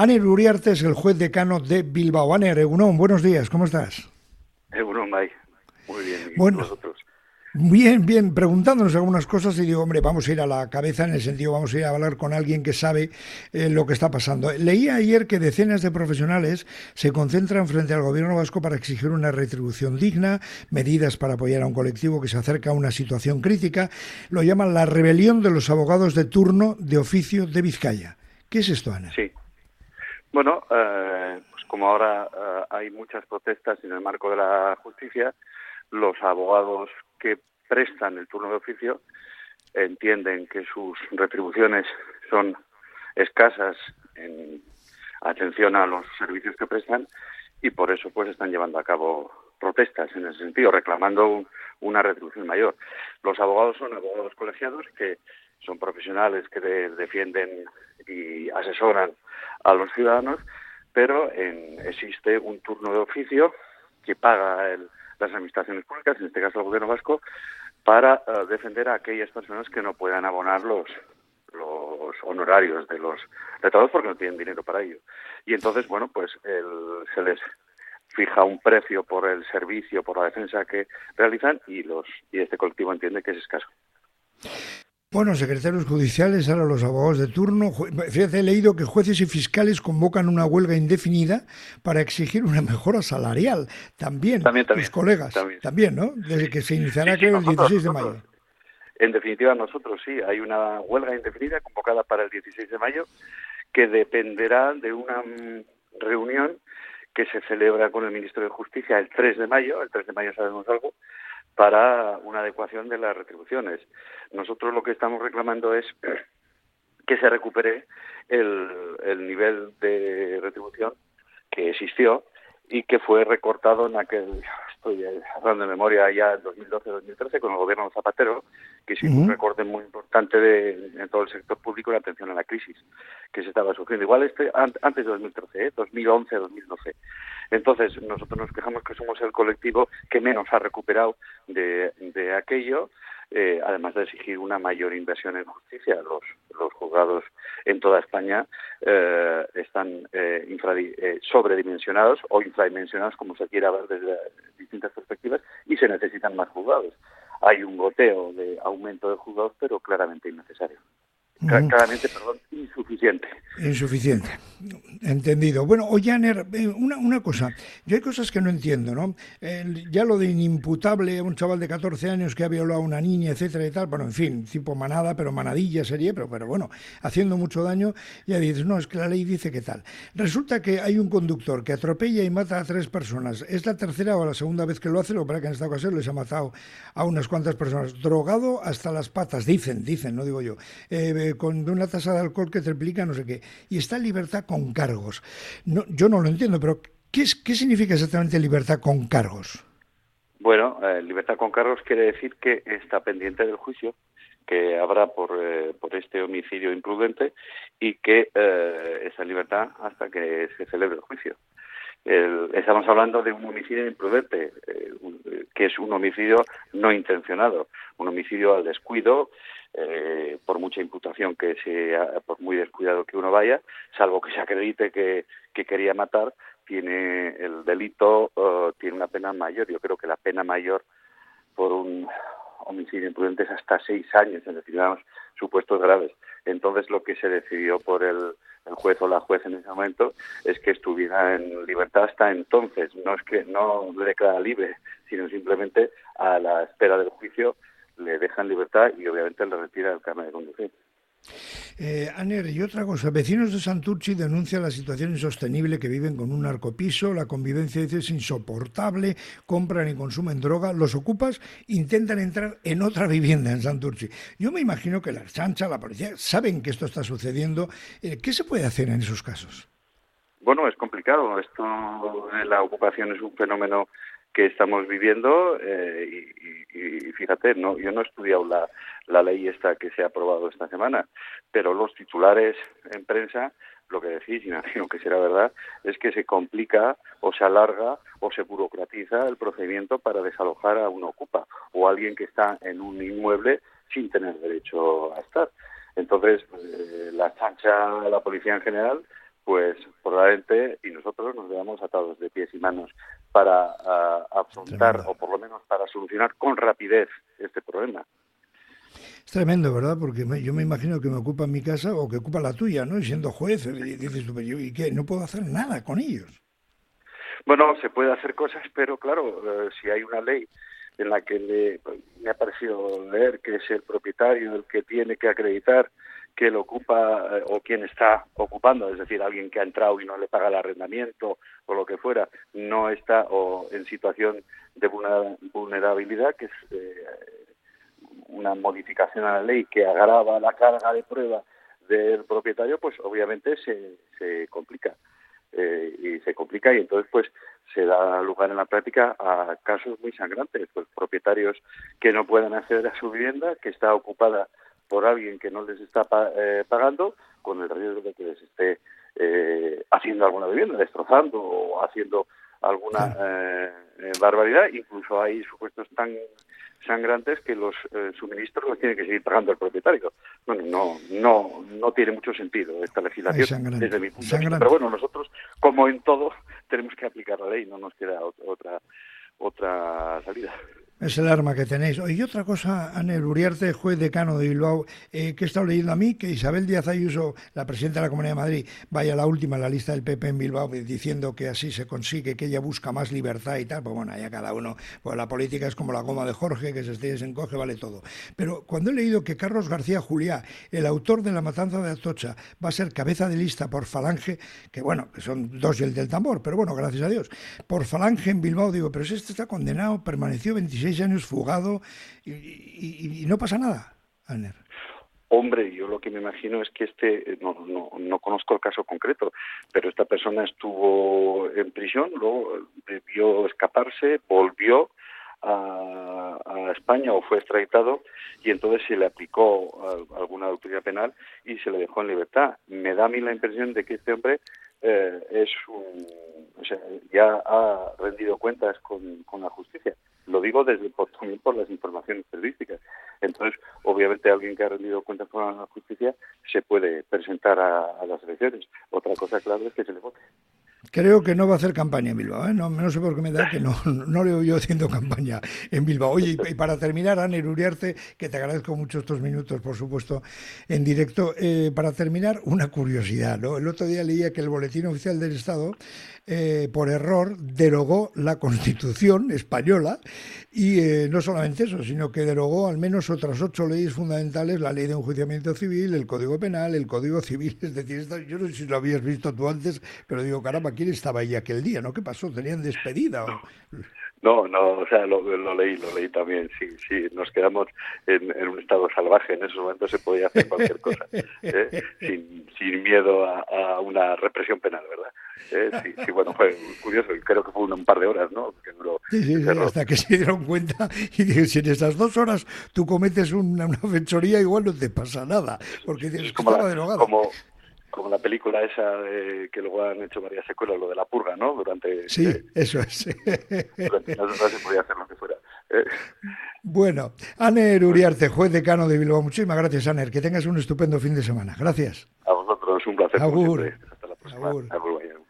Aner Uriarte es el juez decano de Bilbao. Aner, Egunon, buenos días, ¿cómo estás? Egunon, May. Muy bien, ¿y bueno, vosotros? Bien, bien, preguntándonos algunas cosas y digo, hombre, vamos a ir a la cabeza en el sentido, vamos a ir a hablar con alguien que sabe eh, lo que está pasando. Leí ayer que decenas de profesionales se concentran frente al gobierno vasco para exigir una retribución digna, medidas para apoyar a un colectivo que se acerca a una situación crítica. Lo llaman la rebelión de los abogados de turno de oficio de Vizcaya. ¿Qué es esto, Ana? Sí. Bueno, eh, pues como ahora eh, hay muchas protestas en el marco de la justicia, los abogados que prestan el turno de oficio entienden que sus retribuciones son escasas en atención a los servicios que prestan y por eso pues están llevando a cabo protestas en ese sentido, reclamando una retribución mayor. Los abogados son abogados colegiados que son profesionales que defienden y asesoran a los ciudadanos, pero existe un turno de oficio que paga el, las administraciones públicas, en este caso el gobierno vasco, para eh, defender a aquellas personas que no puedan abonar los, los honorarios de los letrados porque no tienen dinero para ello. Y entonces, bueno, pues se les fija un precio por el servicio, por la defensa que realizan y los y este colectivo entiende que es escaso. Bueno, secretarios judiciales, ahora los abogados de turno. Fíjate, he leído que jueces y fiscales convocan una huelga indefinida para exigir una mejora salarial. También, también, tus colegas. También. ¿no? Desde que se iniciará, creo, el 16 de mayo. En definitiva, nosotros sí. Hay una huelga indefinida convocada para el 16 de mayo que dependerá de una mm, reunión que se celebra con el ministro de Justicia el 3 de mayo. El 3 de mayo sabemos algo para una adecuación de las retribuciones. Nosotros lo que estamos reclamando es que se recupere el, nivel de retribución que existió y que fue recortado en aquel, estoy hablando de memoria ya en 2012-2013 con el gobierno de Zapatero, que hizo un recorte muy importante de, en todo el sector público en atención a la crisis que se estaba sufriendo. Igual este antes de 2013, ¿eh? 2011-2012. Entonces, nosotros nos quejamos que somos el colectivo que menos ha recuperado de, de aquello, eh, además de exigir una mayor inversión en justicia. Los, los juzgados en toda España eh, están eh, eh, sobredimensionados o infradimensionados, como se quiera ver desde distintas perspectivas, y se necesitan más juzgados. Hay un goteo de aumento de juzgados, pero claramente innecesario. Claramente, perdón, insuficiente. Insuficiente. Entendido. Bueno, Ollaner, eh, una, una cosa. Yo hay cosas que no entiendo, ¿no? ya lo de inimputable, un chaval de 14 años que ha violado a una niña, etcétera y tal. Bueno, en fin, tipo manada, pero manadilla sería, pero, pero bueno, haciendo mucho daño, ya dices, no, es que la ley dice que tal. Resulta que hay un conductor que atropella y mata a tres personas. Es la tercera o la segunda vez que lo hace, lo para que en esta ocasión les ha matado a unas cuantas personas. Drogado hasta las patas, dicen, dicen, no digo yo. Eh, con una tasa de alcohol que triplica no sé qué, y está libertad con cargos. No, yo no lo entiendo, pero ¿qué, significa exactamente libertad con cargos? Bueno, eh, libertad con cargos quiere decir que está pendiente del juicio que habrá por, eh, por este homicidio imprudente y que eh, en libertad hasta que se celebre el juicio. estamos hablando de un homicidio imprudente, que es un homicidio no intencionado, un homicidio al descuido, eh, por mucha imputación que sea, por muy descuidado que uno vaya, salvo que se acredite que, quería matar, tiene el delito, tiene una pena mayor. Yo creo que la pena mayor por un homicidio imprudente es hasta seis años en determinados supuestos graves. Entonces, lo que se decidió por el, el juez o la juez en ese momento es que estuviera en libertad hasta entonces. No es que no le declara libre, sino simplemente a la espera del juicio le dejan libertad y obviamente le retira el carnet de conducir. Eh, Aner, y otra cosa, vecinos de Santurci denuncian la situación insostenible que viven con un narcopiso, la convivencia dice, es insoportable, compran y consumen droga, los ocupas intentan entrar en otra vivienda en Santurci. Yo me imagino que la chancha, la policía, saben que esto está sucediendo. Eh, ¿Qué se puede hacer en esos casos? Bueno, es complicado. Esto, la ocupación es un fenómeno que estamos viviendo eh, y, fíjate, no, yo no he estudiado la, la ley esta que se ha aprobado esta semana, pero los titulares en prensa lo que decís, y imagino que será verdad, es que se complica o se alarga o se burocratiza el procedimiento para desalojar a un ocupa o a alguien que está en un inmueble sin tener derecho a estar. Entonces, eh, la chancha, la policía en general, pues probablemente y nosotros nos veamos atados de pies y manos para ah, afrontar o por lo menos para solucionar con rapidez este problema. Es tremendo, ¿verdad? Porque yo me imagino que me ocupa mi casa o que ocupa la tuya, ¿no? Y siendo juez, y dices tú, ¿y qué? No puedo hacer nada con ellos. Bueno, se puede hacer cosas, pero claro, eh, si hay una ley en la que me ha parecido leer que es el propietario el que tiene que acreditar que lo ocupa eh, o quien está ocupando, es decir, alguien que ha entrado y no le paga el arrendamiento o lo que fuera, no está o en situación de vulnerabilidad, que es eh, una modificación a la ley que agrava la carga de prueba del propietario, pues obviamente se, se complica. Eh, y se complica y entonces pues se da lugar en la práctica a casos muy sangrantes, pues propietarios que no pueden acceder a su vivienda, que está ocupada por alguien que no les está eh, pagando, con el riesgo de que les esté eh, haciendo alguna vivienda, destrozando o haciendo alguna eh, barbaridad. Incluso hay supuestos tan sangrantes que los suministros los tiene que seguir pagando el propietario. Bueno, no, no, no tiene mucho sentido esta legislación desde mi punto de vista. Pero bueno, nosotros, como en todo, tenemos que aplicar la ley, no nos queda otra otra salida. Es el arma que tenéis. Y otra cosa, Anel Uriarte, juez decano de Bilbao, eh, que he estado leyendo a mí, que Isabel Díaz Ayuso, la presidenta de la Comunidad de Madrid, vaya la última en la lista del PP en Bilbao, diciendo que así se consigue, que ella busca más libertad y tal. Pues bueno, ya cada uno, pues la política es como la goma de Jorge, que se esté se encoge, vale todo. Pero cuando he leído que Carlos García Juliá, el autor de La Matanza de Atocha, va a ser cabeza de lista por Falange, que bueno, son dos y el del tambor, pero bueno, gracias a Dios, por Falange en Bilbao, digo, pero si este está condenado, permaneció 26 años fugado y, no pasa nada, Aner. Hombre, yo lo que me imagino es que este, no, no, no conozco el caso concreto, pero esta persona estuvo en prisión, luego debió escaparse, volvió a, a, España o fue extraditado y entonces se le aplicó alguna autoridad penal y se le dejó en libertad. Me da a mí la impresión de que este hombre eh, es un, o sea, ya ha rendido cuentas con la justicia. Lo digo desde por, también por las informaciones periodísticas. Entonces, obviamente, alguien que ha rendido cuentas con la justicia se puede presentar a, las elecciones. Otra cosa, claro, es que se le vote. Creo que no va a hacer campaña en Bilbao. ¿eh? No, no sé por qué me da que no, no le yo haciendo campaña en Bilbao. Oye, y, para terminar, Aner Uriarte, que te agradezco mucho estos minutos, por supuesto, en directo. Eh, para terminar, una curiosidad. ¿no? El otro día leía que el Boletín Oficial del Estado eh, por error derogó la Constitución española y eh, no solamente eso, sino que derogó al menos otras ocho leyes fundamentales, la ley de enjuiciamiento civil, el Código Penal, el Código Civil, es decir, yo no sé si lo habías visto tú antes, pero digo, caramba, ¿quién estaba ahí aquel día? ¿No? ¿Qué pasó? ¿Tenían despedida? O... No, no, o sea, lo, leí, lo leí también, sí, sí, nos quedamos en, un estado salvaje, en esos momentos se podía hacer cualquier cosa, ¿eh? sin, sin miedo a, a, una represión penal, ¿verdad? Eh, sí, sí, bueno, fue curioso, creo que fue un, par de horas, ¿no? sí, sí, hasta que se dieron cuenta y dije, si en esas dos horas tú cometes una, una fechoría, igual no te pasa nada, porque es como la, Como, como la película esa que luego han hecho varias secuelas, lo de la purga, ¿no? Durante... Sí, eh, eso es. Durante horas se podía hacer lo que fuera. Eh. Bueno, Aner Uriarte, juez decano de Bilbao. Muchísimas gracias, Aner. Que tengas un estupendo fin de semana. Gracias. A vosotros, un placer. Agur. Hasta la próxima. Agur.